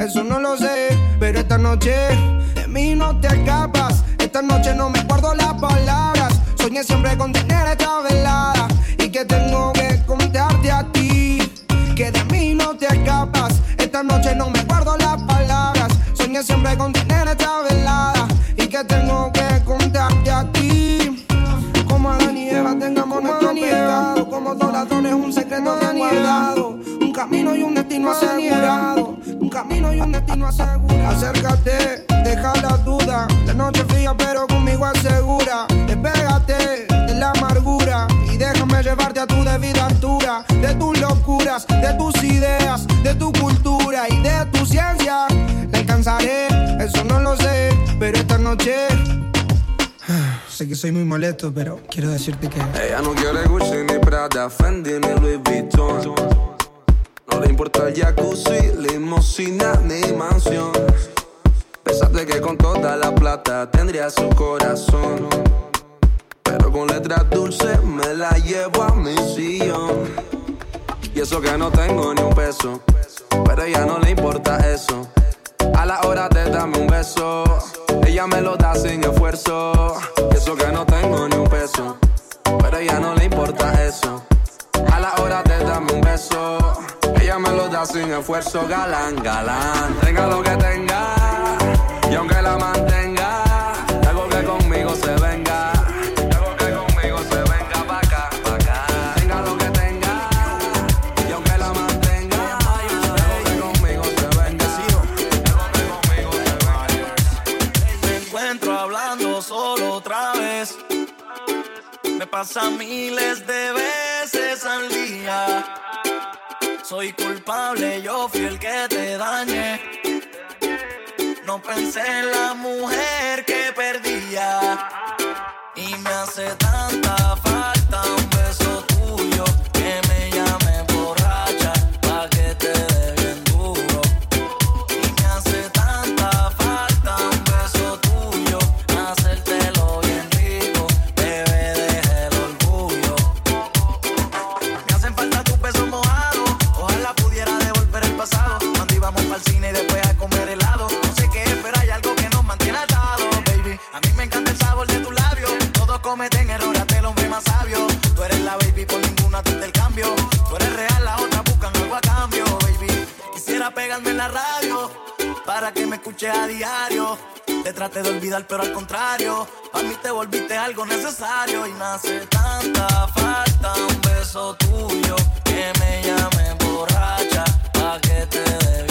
Eso no lo sé. Pero esta noche de mí no te llevarte a tu debida altura. De tus locuras, de tus ideas, de tu cultura y de tu ciencia. La alcanzaré, eso no lo sé. Pero esta noche. Sé que soy muy molesto, pero quiero decirte que. Ella no quiere Gucci ni Prada, Fendi ni Louis Vuitton. No le importa el jacuzzi, limosina ni mansión. Pensaste que con toda la plata tendría su corazón. Con letras dulces me la llevo a mi sillón. Y eso que no tengo ni un peso. Pero a ella no le importa eso. A la hora de darme un beso, ella me lo da sin esfuerzo. Y eso que no tengo ni un peso. Pero a ella no le importa eso. A la hora de darme un beso, ella me lo da sin esfuerzo. Galán, galán. Tenga lo que tenga. Y aunque la mantenga, algo que conmigo se venga. Pasa miles de veces al día. Soy culpable, yo fui el que te dañé. No pensé en la mujer que perdía. Y me hace tanta la radio para que me escuches a diario. Te traté de olvidar, pero al contrario, a mí te volviste algo necesario y me hace tanta falta un beso tuyo que me llame borracha pa' que te dé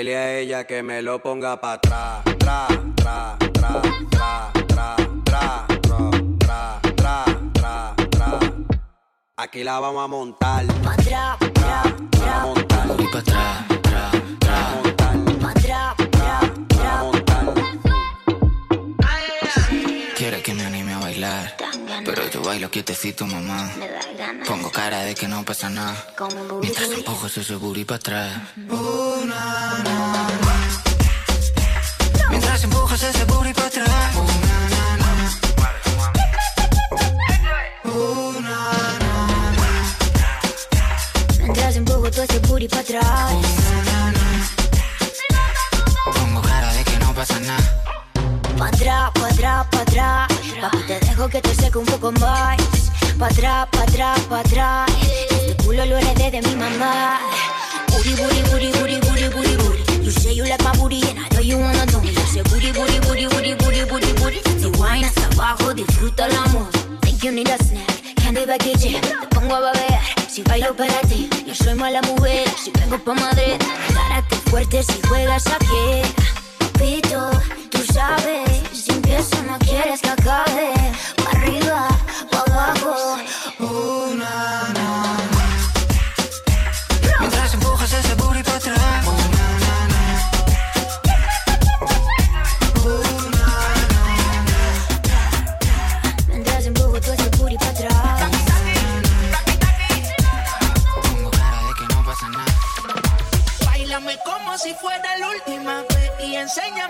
dile a ella que me lo ponga pa' atrás. Tra, tra, tra, tra, tra, tra, tra, tra, tra, tra, tra. Aquí la vamos a montar. Pa' atrás, tra, tra, A montar. Y pa' atrás, Pero yo bailo quietecito, mamá. me da ganas. Pongo cara de que no pasa nada. Mientras empujas ese booty para atrás. Mientras empujas ese booty para atrás. Mientras empujo todo ese booty pa' atrás. Pongo cara de que no pasa nada. Pa' atrás, pa' atrás, pa' atrás. Papi, te que te seque un poco más. Pa' atrás, pa' atrás, pa' atrás. Este culo lo heredé de mi mamá. Booty, booty, booty, booty, booty, booty, booty. You say you like my booty and I know you wanna know me. Yo sé booty, booty, booty, booty, booty, booty, wine hasta abajo, disfruta el amor. Think you need a snack, candy vacation. Te pongo a babear, si bailo para ti. Yo soy mala mujer, si vengo pa' Madrid. Carácter fuerte si juegas aquí. Papito, tú sabes, que eso no quieres que acabe. Pa' arriba, pa' abajo. Una oh, na, na. Mientras empujas ese booty para atrás. Oh, na, na, na. Na, na. Mientras empujo todo ese booty para atrás. Pongo cara de que no pasa nada. Bailame como si fuera la última vez y enséñame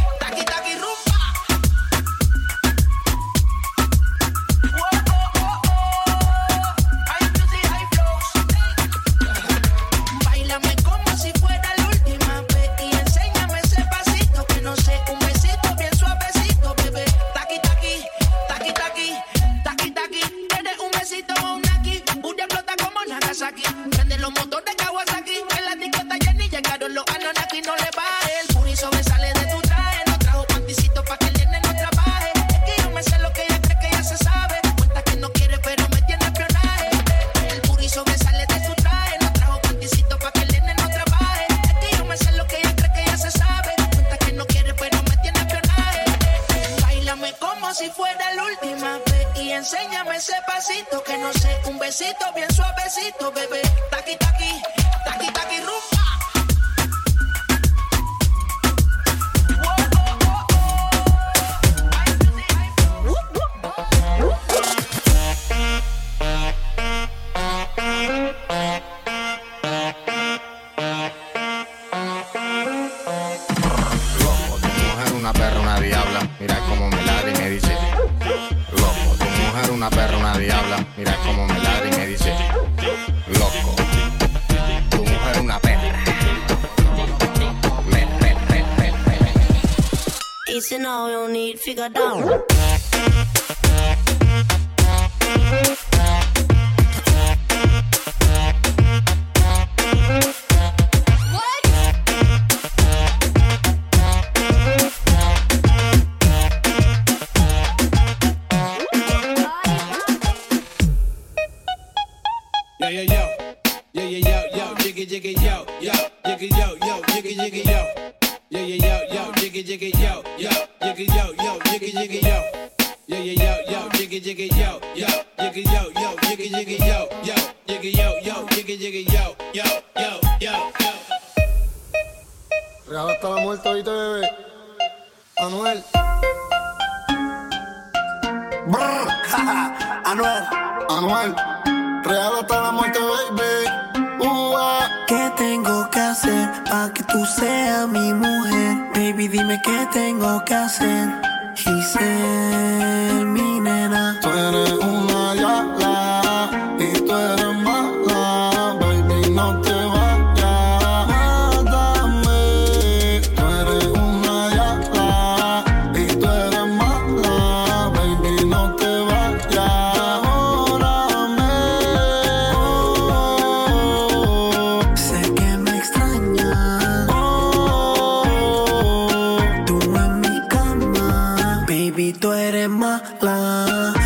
figure down. tú eres mala.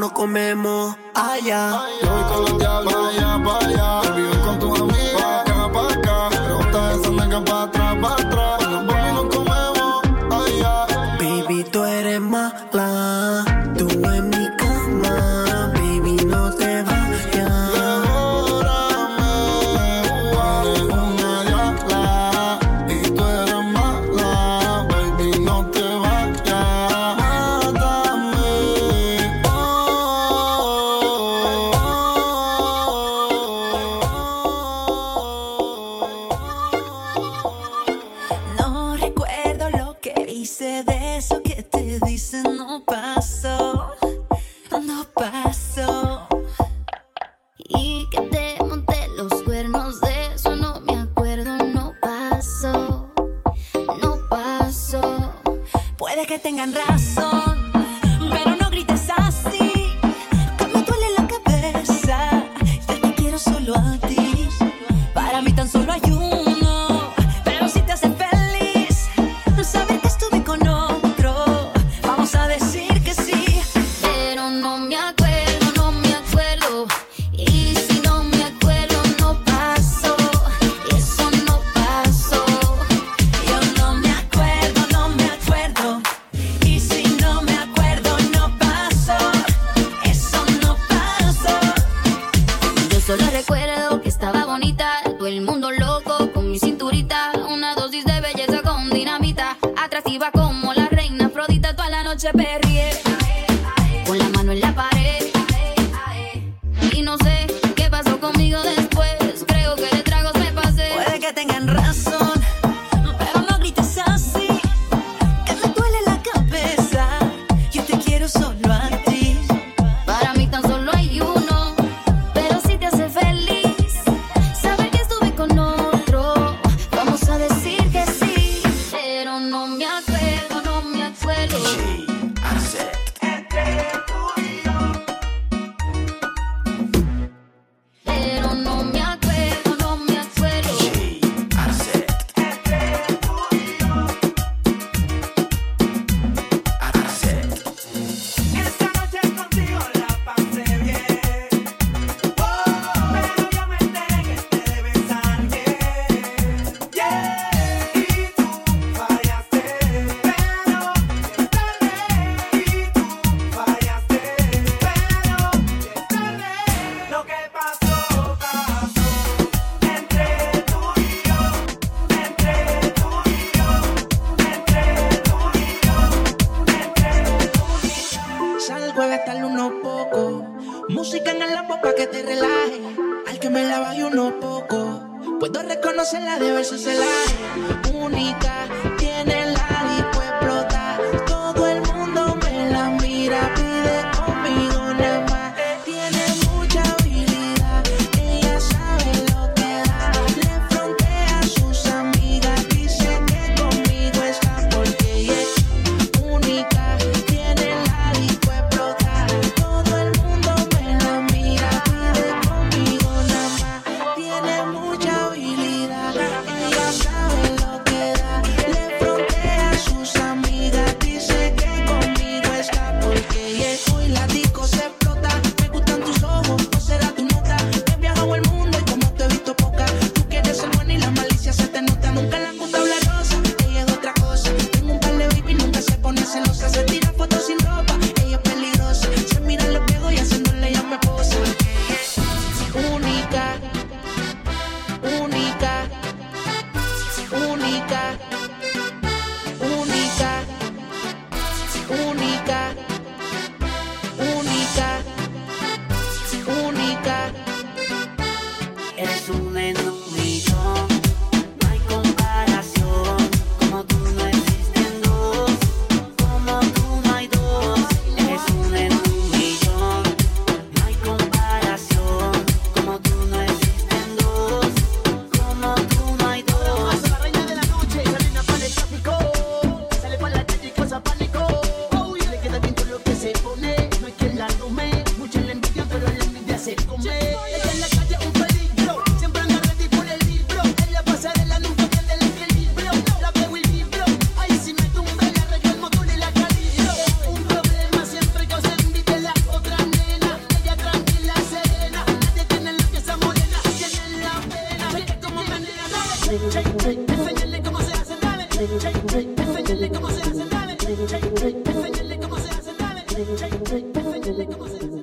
no comemos ah, allá. Yo happy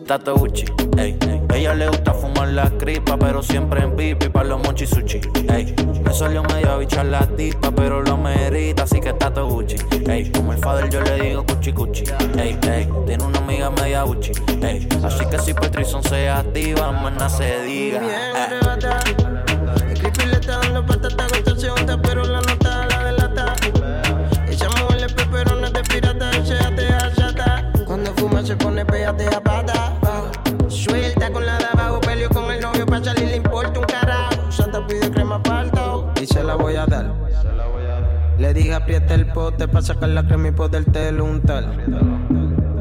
Tato Uchi, ey. Ella le gusta fumar la cripa, pero siempre en pipi para los mochi sushi, ey. Me salió medio a bichar la tipa, pero lo merita, así que Tato Gucci, ey. Como el father yo le digo cuchi cuchi, ey, ey. Tiene una amiga media Uchi, ey. Así que si Patrison se activa, más se diga. Eh. aprieta el pote para sacar la crema y poderte untar.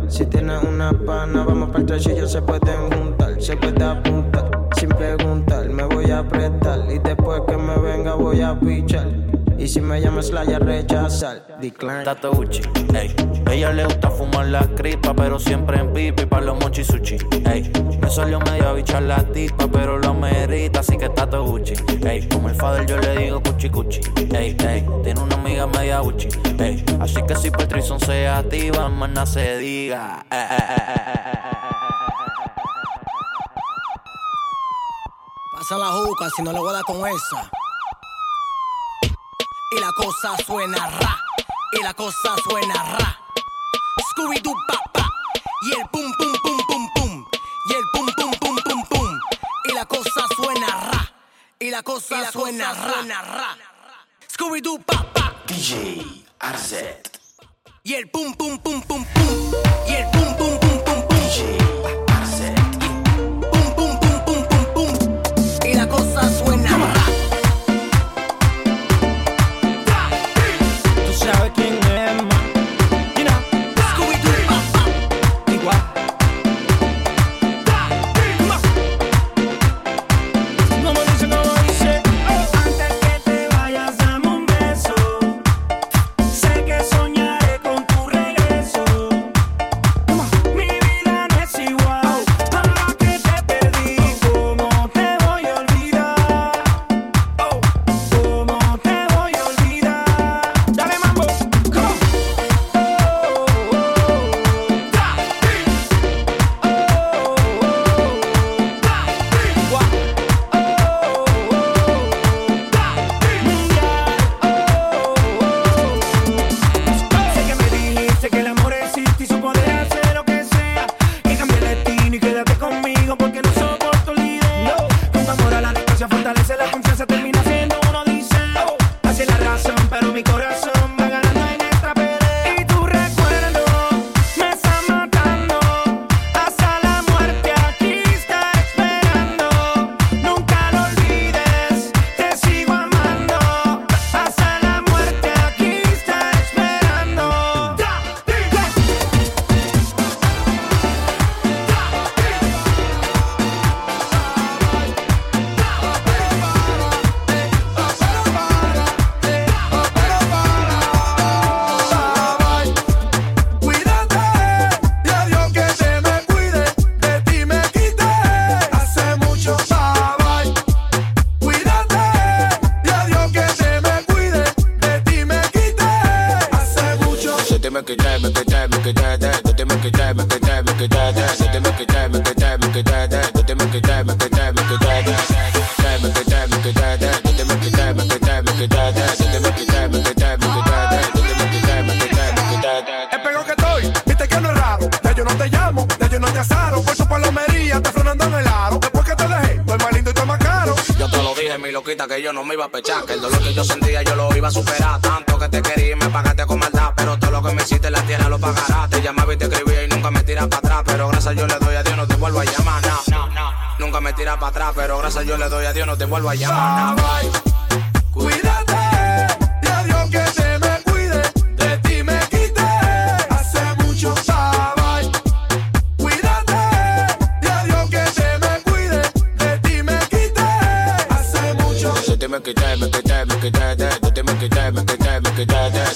Si tienes una pana, vamos para el trachillo, se pueden juntar, se puede apuntar. Sin preguntar, me voy a apretar y después que me venga voy a pichar. Y si me llamas la ya rechazar, decline. Tato Uchi, ey. Ella le gusta fumar la cripa, pero siempre en pipi pa' los mochi sushi. Ey, me salió media bicha la tipa, pero lo merita, así que está todo Gucci. Ey, como el father yo le digo cuchi cuchi. Ey, ey, tiene una amiga media Gucci. Ey, así que si Patrison se activa, mana se diga. Eh, eh, eh, Pasa la juca si no le voy a dar con esa. Y la cosa suena ra. Y la cosa suena ra. Doo pa pa y el pum pum pum pum pum y el pum pum pum pum pum y la cosa suena ra y la cosa suena ra. Scooby Doo pa pa DJ Arzet. y el pum pum pum pum pum y el pum pum pum pum pum DJ Es pego que estoy, viste que no es raro. Ya yo no te llamo, ya yo no te asaro. Que yo no me iba a pechar. Que el dolor que yo sentía yo lo iba a superar. Tanto que te quería y me pagaste con maldad. Pero todo lo que me hiciste en la tierra lo pagarás. Te llamaba y te escribía y nunca me tiras para atrás. Pero gracias yo le doy a Dios, no te vuelvo a llamar. No. Nunca me tiras para atrás. Pero gracias yo le doy a Dios, no te vuelvo a llamar. No. Cuídate, Good da da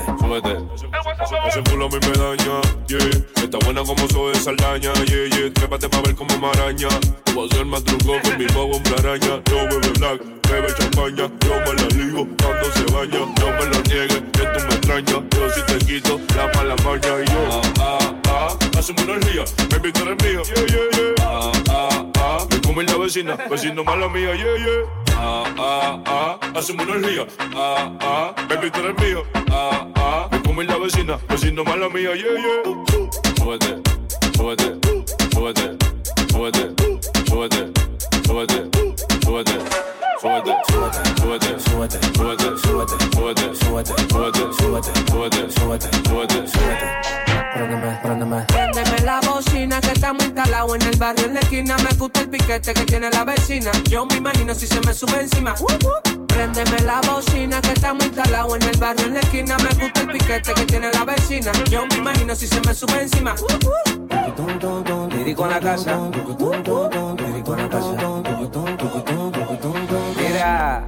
Ese culo a mí me daña, yeah. Está buena como soy de Saldaña, yeah, yeah. Trépate pa' ver como maraña. A ser más truco con mi bobo hombre araña. Yo bebe black, bebe champaña. Yo me la ligo cuando se baña. No me lo niegues, que tú me extrañas. Yo si te quito la mala maña. Y yo, ah, ah, ah. Hacemos energía, baby, tú eres mía. Yeah, yeah, yeah. Ah, ah, ah. Me come la vecina, vecino mala mía. Yeah, yeah. Ah, ah, ah. Hacemos energía. Ah, ah. Baby, tú eres mío. Ah, ah. Me come la vecina, vecino mala mía. Yeah, yeah. Súbete, súbete, súbete, súbete, súbete, súbete. Súbete, súbete, súbete, súbete, súbete, súbete, súbete, súbete, súbete, súbete, súbete, súbete, súbete, súbete. Préndeme, préndeme. Préndeme la bocina que estamos instalados en el barrio en la esquina. Me gusta el piquete que tiene la vecina. Yo me imagino si se me sube encima. Uh, uh. Préndeme la bocina que estamos instalados en el barrio en la esquina. Me gusta el piquete que tiene la vecina. Yo me imagino si se me sube encima. Uh, uh. Dirico a la casa. Dirico a la casa. Mira.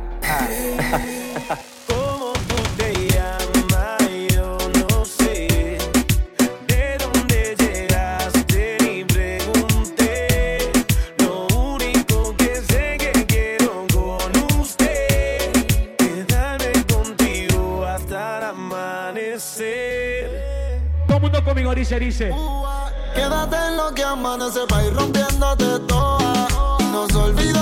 Mundo conmigo dice, dice. Quédate en lo que amanece pa' ir rompiéndote toda. Y nos olvidamos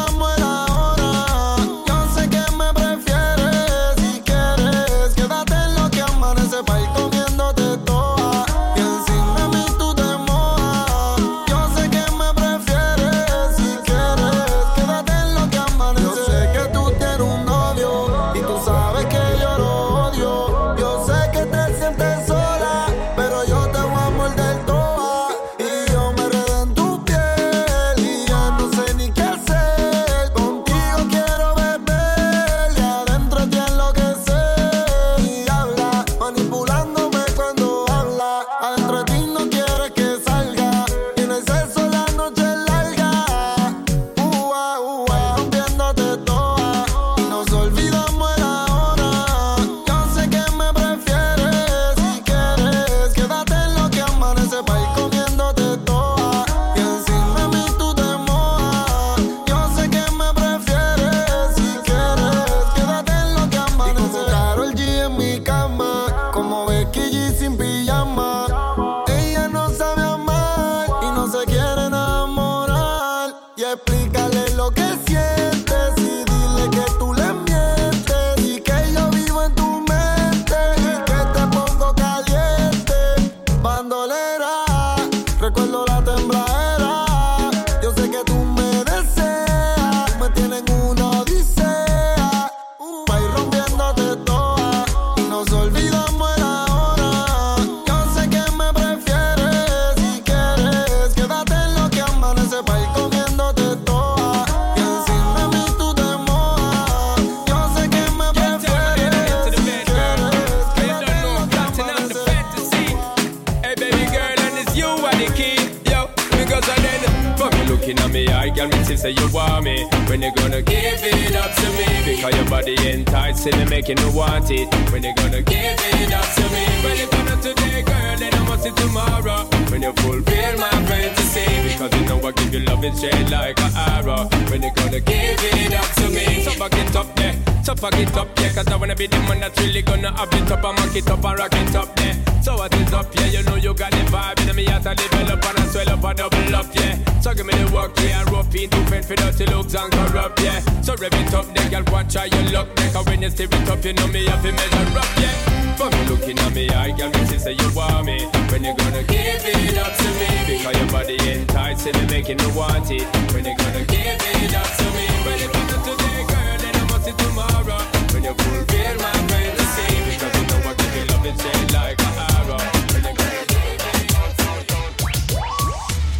tomorrow. When you fulfill my fantasy, because you know I give you love and shade like an arrow. When you gonna give it up to me? So fuck it up there, so fuck it up yeah, cause I wanna be the one that's really gonna have it up and mock it up and rock it up there. So what is up, yeah, you know you got the vibe in me heart to develop and I swell up and double up, yeah. So give me the work, yeah, rough into fend for dirty looks and corrupt, yeah. So rev it up, then girl, watch how you look, then cause when you steer it up, you know me have to measure up, yeah. For me looking at me, I girl, me say you want me. When you gonna give it up to me? Because your body enticing and making me want it. When you gonna give it up to me? Well, if I'm not today, girl, then I must see tomorrow. When you fulfill my fantasy, because you know I give you love and shade like a arrow. When you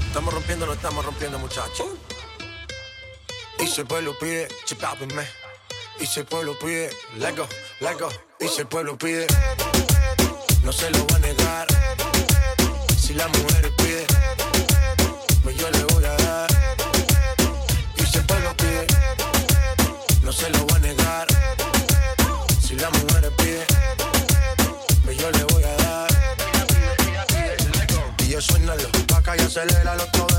Estamos rompiendo, lo estamos rompiendo, muchachos. Y si el pueblo pide, chipápenme. Y si el pueblo pide, let go, let go. Y si el pueblo pide, no se lo va a negar. Si la mujer pide, pues yo le voy a dar. Y si el pueblo pide, no se lo va a negar. Si la mujer pide, pues yo le voy a dar. Y yo suénalo, vaca y aceléralo. Todo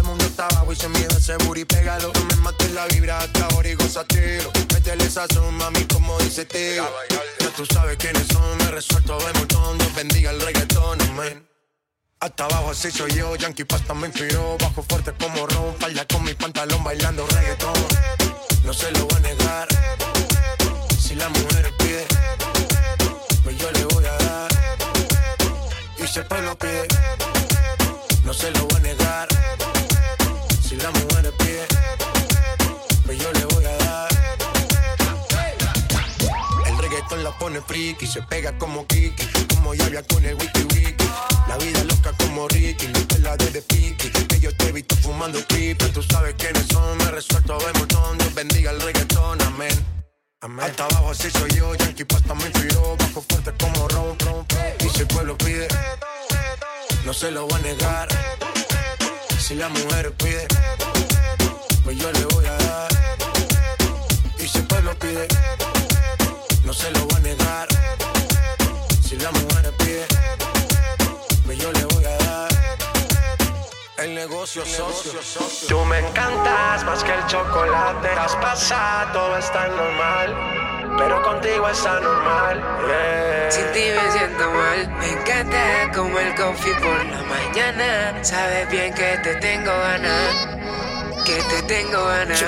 está abajo y se miedo ese booty, pégalo. No me mates la vibra hasta ahora y gozatelo. Métele sazón, mami, como dice Teo. Ya tú sabes quiénes son, me resuelto de montón. Dios bendiga el reggaetón, amén. Hasta abajo así soy yo, Yankee Pasta me inspiró Bajo fuerte como Ron, falda con mi pantalón bailando reggaetón No se lo voy a negar Si la mujer pide Pues yo le voy a dar Y el pueblo pide No se lo voy a negar la pone friki, se pega como Kiki, como Yavia con el wiki wiki. La vida loca como Ricky, la de Piki, que yo te he visto fumando creepy. Tú sabes quiénes son, me resuelto de montón, Dios bendiga el reggaetón, amén. Amén. Hasta abajo así soy yo, Yankee Pasta me inspiró, bajo fuerte como ron, ron, Y si el pueblo pide, no se lo voy a negar. Si la mujer pide, pues yo le voy a no se lo voy a negar. Si la mujer pide, pues yo le voy a dar. El negocio socio, socio. Tú me encantas más que el chocolate. Has pasado, todo está normal. Pero contigo es anormal. Yeah. Sin ti me siento mal. Me encanta como el coffee por la mañana. Sabes bien que te tengo ganas. Que te tengo ganas.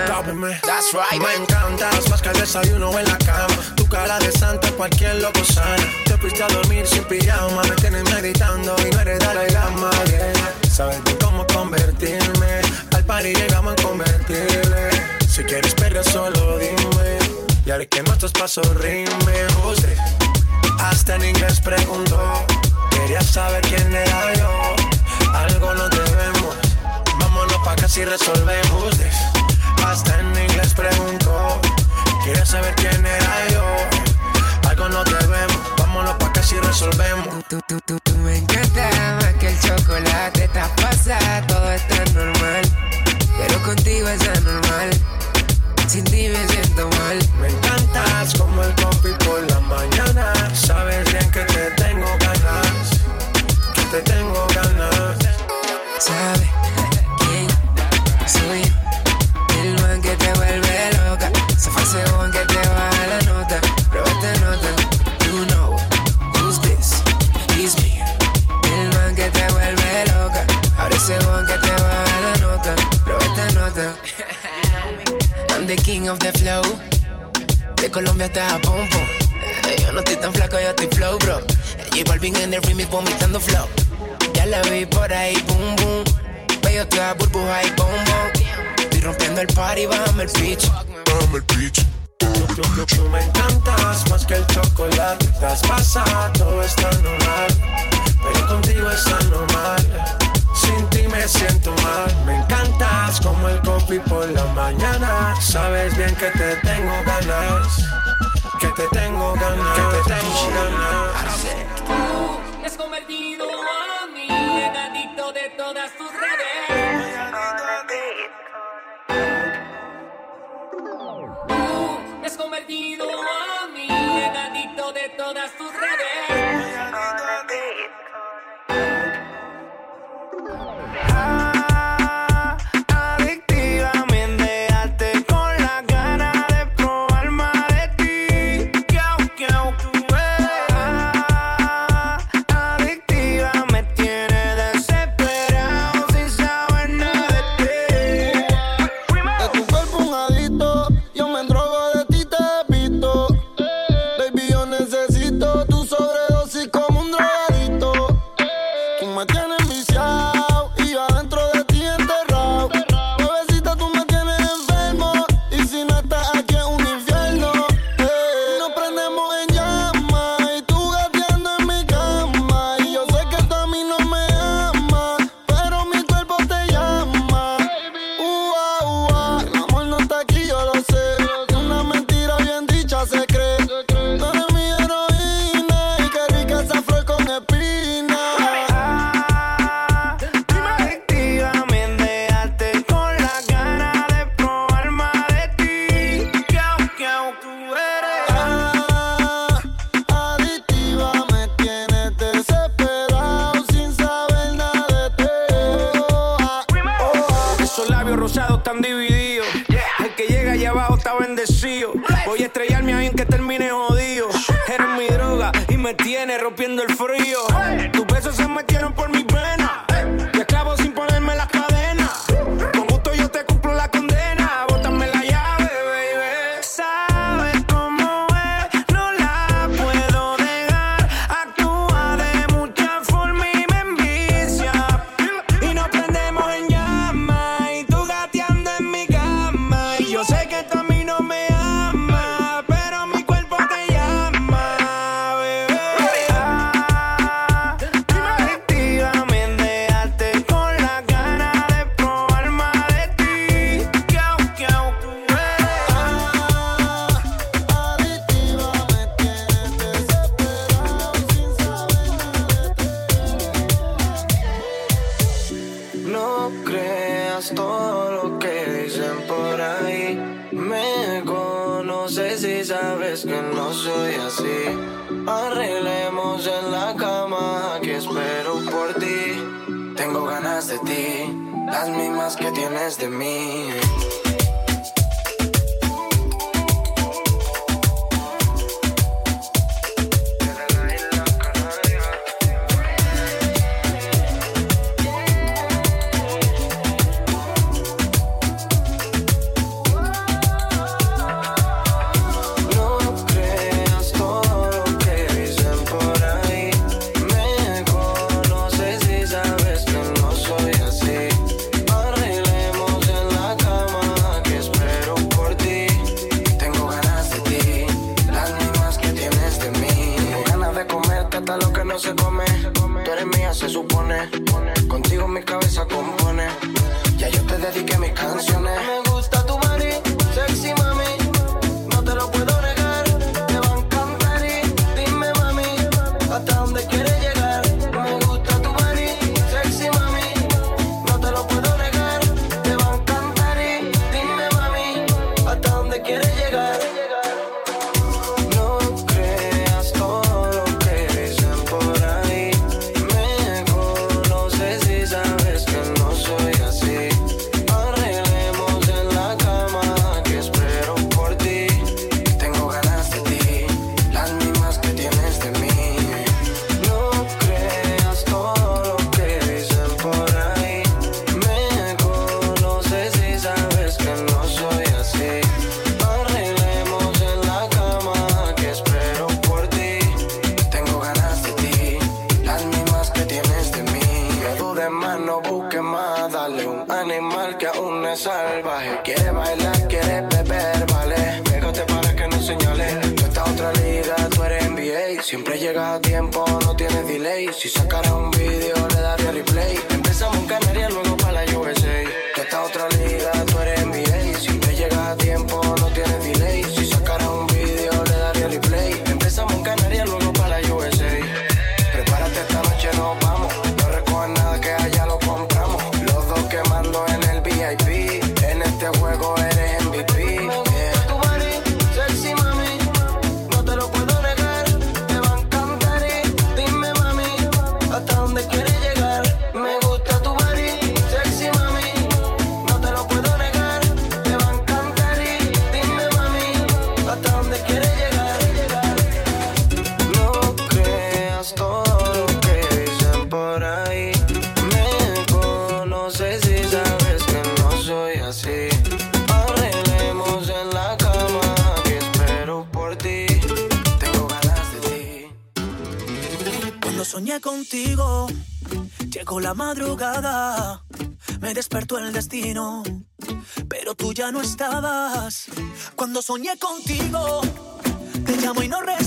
That's right. Me encantas más que el desayuno en la cama. Cara de santa, cualquier loco sana. Te fuiste a dormir sin pijama. Me tienes meditando y no eres Dalai Lama. Yeah. Sabes tú cómo convertirme. Al par llegamos en convertirle. Si quieres perder, solo dime. Y haré que nuestros pasos. Usted hasta en inglés preguntó. Quería saber quién era yo. Algo nos debemos. Vámonos pa' acá si resolvemos. Hasta en inglés preguntó. Quería saber quién era yo. Algo nos debemos. Vámonos pa' acá si resolvemos. Tú, tú, tú, tú me encanta más que el chocolate. Te pasa, todo está normal. Pero contigo es anormal. Sin ti me siento mal. Me encantas como el coffee por la mañana. Sabes bien que te tengo ganas. Que te tengo ganas. ¿Sabes Beach. Soñé contigo, te llamo y no respondes,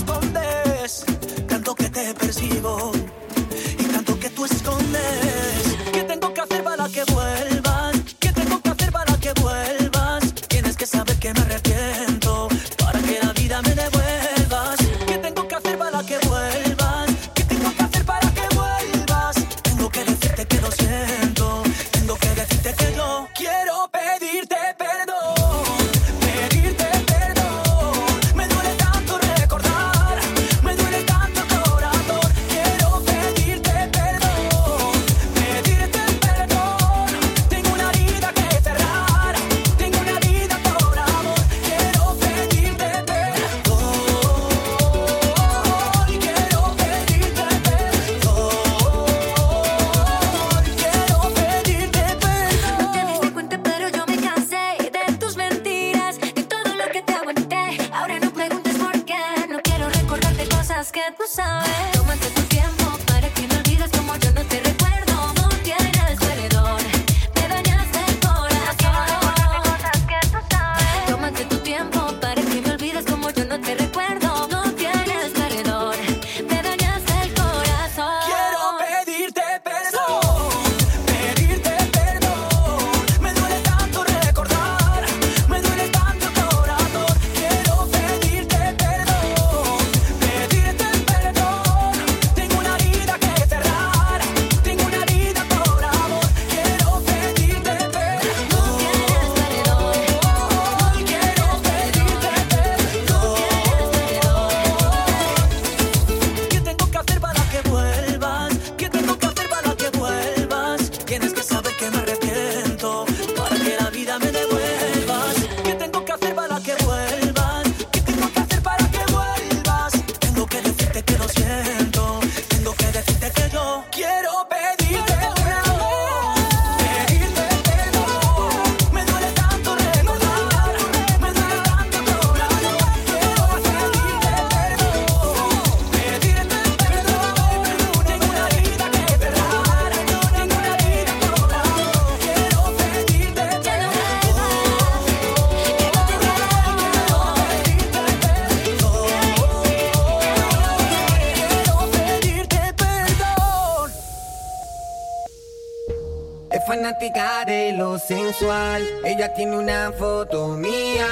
sensual. Ella tiene una foto mía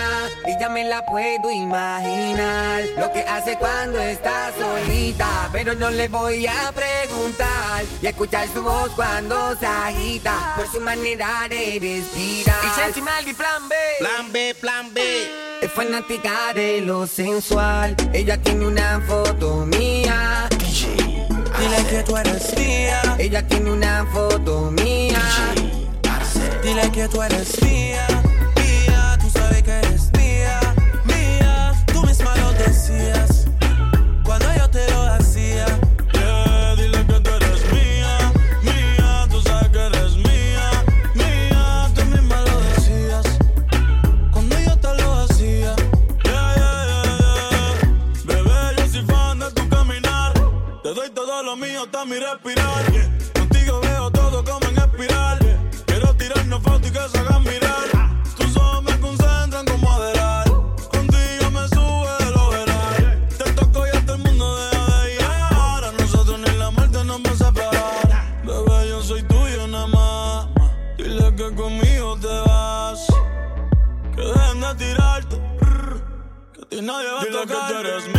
y ya me la puedo imaginar. Lo que hace cuando está solita, pero no le voy a preguntar. Y escuchar su voz cuando se agita por su manera de vestir. Y plan B. Plan B, plan B. Es fanática de lo sensual. Ella tiene una foto mía. Dile que tú eres mía. Ella tiene una foto mía. Dile que tú eres mía. que tú eres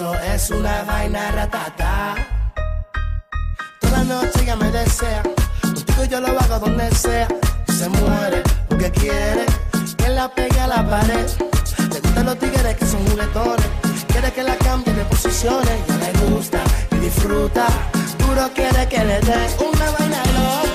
eso es una vaina ratata. Toda noche ella me desea, contigo yo lo hago donde sea. Se muere porque quiere que la pegue a la pared. Le gustan los tigres que son juguetones, quiere que la cambie de posiciones. No le gusta y disfruta, duro quiere que le dé una vaina loca.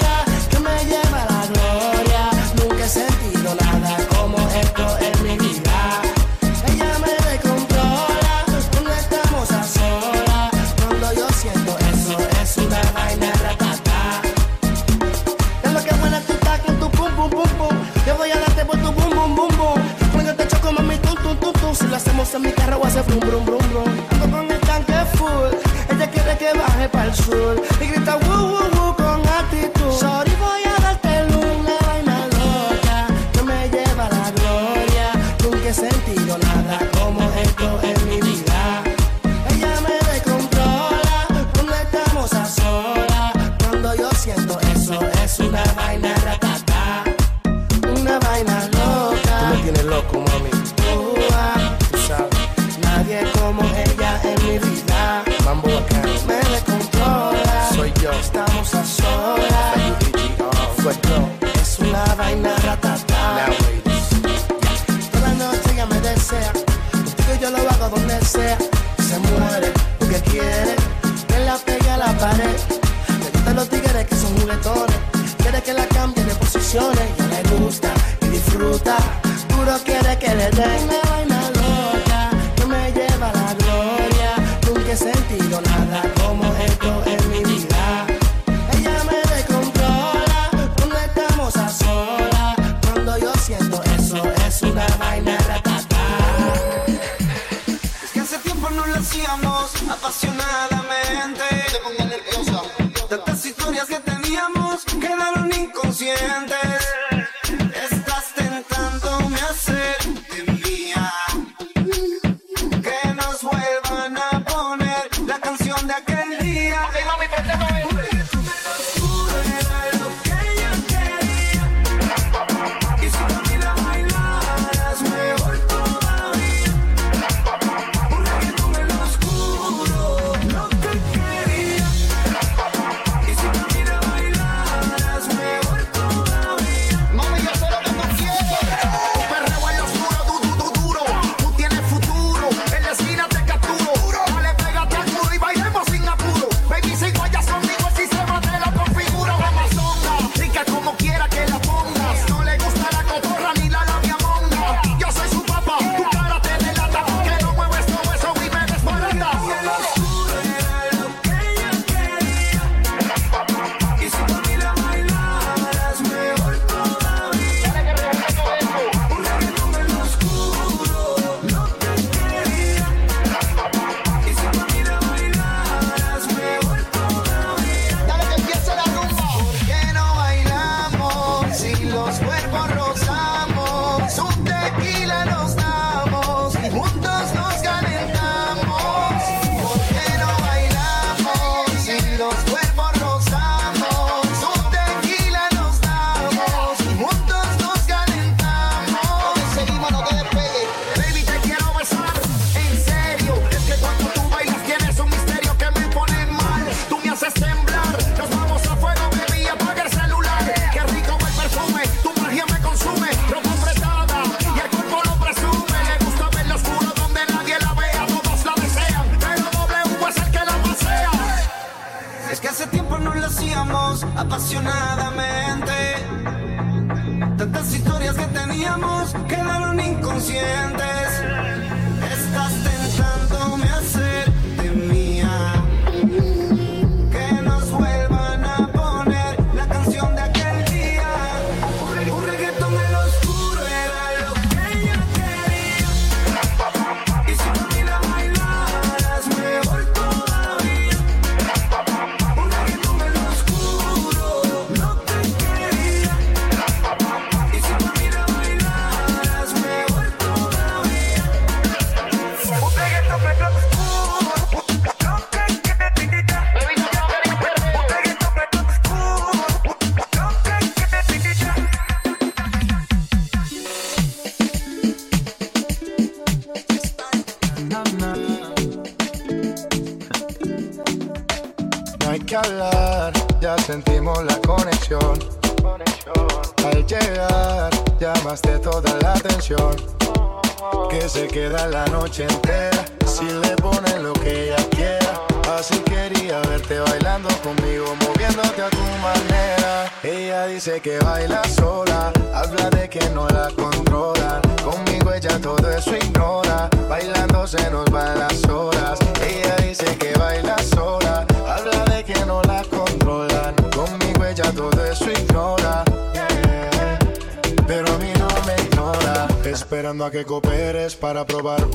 hace brum brum brum brum. Ando con el tanque full, ella quiere que baje para el sur y grita woo woo woo con actitud. con desea se muere porque quiere que la pegue a la pared. Le gustan los tigres que son juguetones, quiere que la cambie de posiciones. Ya le gusta y disfruta, duro quiere que le den la vaina loca que me lleva a la gloria. Nunca he sentido nada como esto en mi vida. Ella me descontrola cuando estamos a solas, cuando yo siento eso es una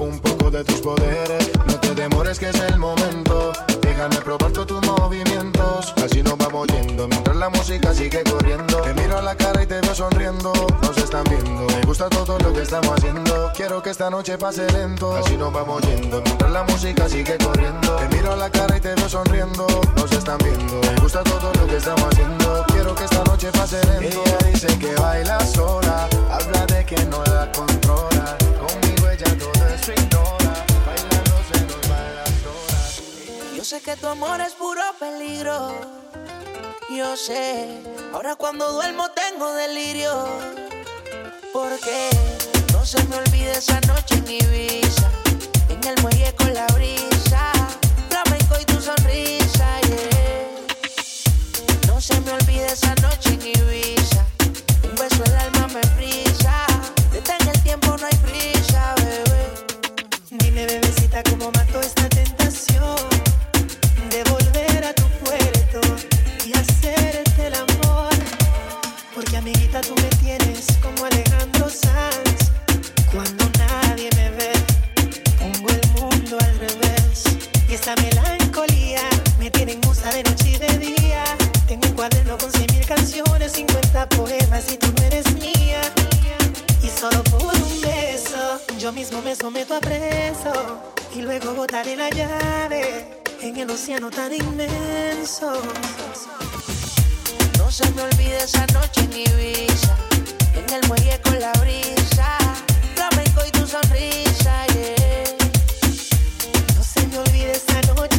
un poco de tus poderes. No te demores que es el momento. Déjame probar todos tus movimientos. Así nos vamos yendo mientras la música sigue corriendo. Te miro a la cara y te veo sonriendo. Nos están viendo. Me gusta todo lo que estamos haciendo. Quiero que esta noche pase lento. Así nos vamos yendo mientras la música sigue corriendo. Te miro a la cara y te veo sonriendo. Nos están viendo. Me gusta todo lo que estamos haciendo. Quiero que esta noche pase lento. Ella dice que baila sola. Habla de que no la controla. Yo sé que tu amor es puro peligro. Yo sé, ahora cuando duermo tengo delirio. Porque no se me olvide esa noche en Ibiza, en el muelle con la brisa, flamenco y tu sonrisa, yeah. No se me olvide esa noche en Ibiza, un beso el alma me frisa, detén el tiempo, no hay como mató esta tentación de volver a tu puerto y hacerte el amor. Porque, amiguita, tú me tienes como Alejandro Sanz. Cuando nadie me ve, pongo el mundo al revés. Y esta melancolía me tiene en gusta de noche y de día. Tengo un cuaderno con 100.000 canciones, 50 poemas, y tú eres mía. Y solo por un beso, yo mismo me someto a preso y luego botaré la llave en el océano tan inmenso. No se me olvide esa noche en Ibiza, en el muelle con la brisa, flamenco y tu sonrisa, yeah. No se me olvide esa noche.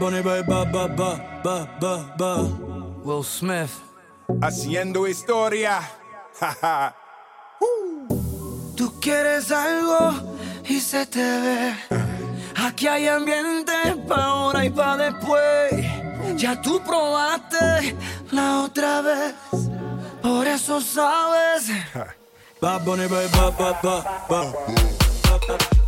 Bunny, ba, ba, ba, ba, ba, ba, ba. Will Smith. Haciendo historia. Tú quieres algo y se te ve. Aquí hay ambiente pa' ahora y pa' después. Ya tú probaste la otra vez. Por eso sabes. Bad Bunny, ba, ba, ba, ba, ba.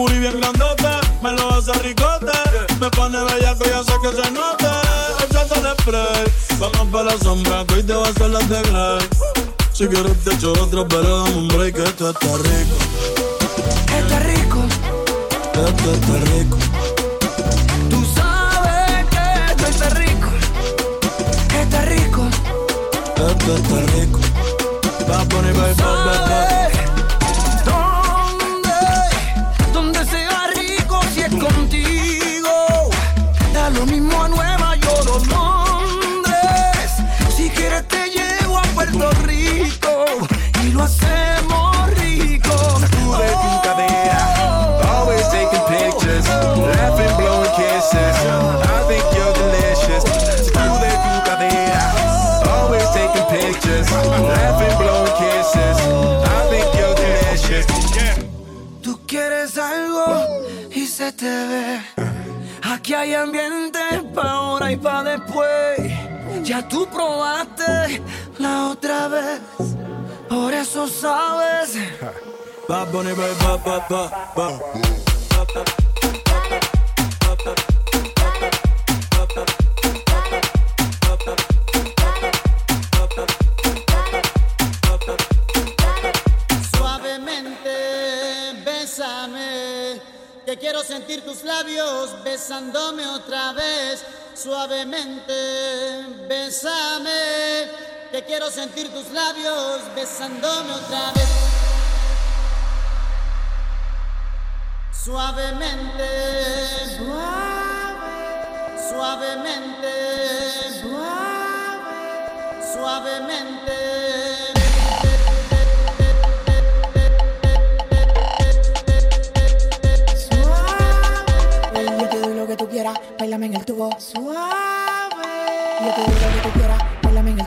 Puri bien grandote. Me lo hace ricote. Me pone bellaco, ya sé que se note. Échate el spray. Vamos pa' la sombra, que hoy te va a hacer la Grey. Si quieres te echo otro, pero dame un break, que esto está rico. Está rico. Esto está rico. Tú sabes que esto está rico. Está rico. Esto está rico. Va a poner, lo hacemos rico. Sacude tu cadera. Always taking pictures. Laughing, blowing kisses. I think you're delicious. Sacude tu cadera. Always taking pictures. Laughing, blowing kisses. I think you're delicious. Tú quieres algo y se te ve. Aquí hay ambiente pa' ahora y pa' después. Ya tú probaste la otra vez. Eso sabes. Bad Bunny, ba, ba, ba, ba, ba. Suavemente, bésame, que quiero sentir tus labios besándome otra vez. Suavemente, bésame, que quiero sentir tus labios besándome otra vez. Suavemente, suave, suavemente, suave, suavemente. Ey, yo te doy lo que tú quieras, bailame en el tubo. Suave. Yo te doy lo que tú quieras,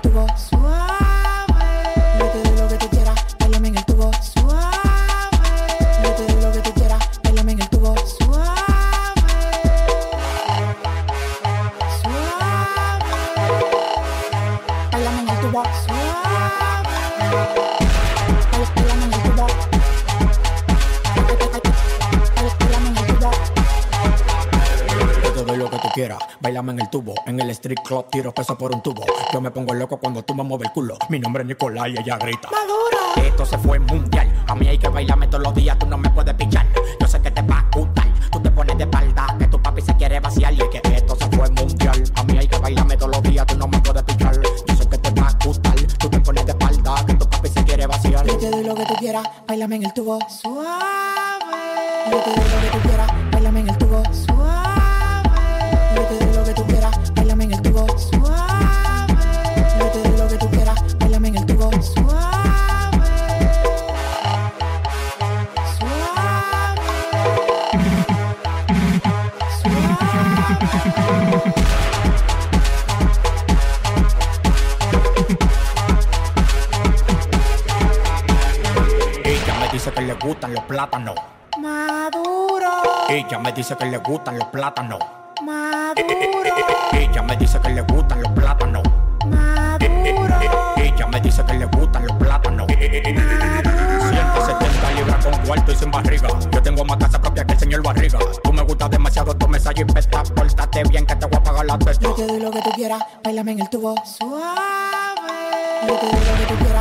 bailame en quieras, bailame en el tubo. En el street club tiro peso por un tubo. Yo me pongo loco cuando tú me mueves el culo. Mi nombre es Nicolás y ella grita. Esto se fue mundial. A mí hay que bailarme todos los días, tú no me dice que le gustan los plátanos. Maduro. Ella me dice que le gustan los plátanos. Maduro. Ella me dice que le gustan los plátanos. 170 libras con cuarto y sin barriga. Yo tengo más casa propia que el señor Barriga. Tú me gustas demasiado, tú me y pesta. Pórtate bien que te voy a pagar la testa. Yo te doy lo que tú quieras, bailame en el tubo. Suave. Yo te doy lo que tú quieras,